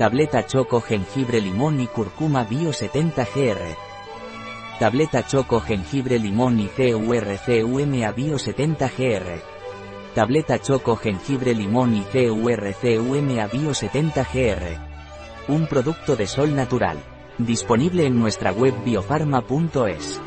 Tableta Choco Jengibre Limón y Curcuma Bio 70 GR. Tableta Choco Jengibre Limón y CURCUMA Bio 70 GR. Tableta Choco Jengibre Limón y CURCUMA Bio 70 GR. Un producto de sol natural. Disponible en nuestra web biofarma.es.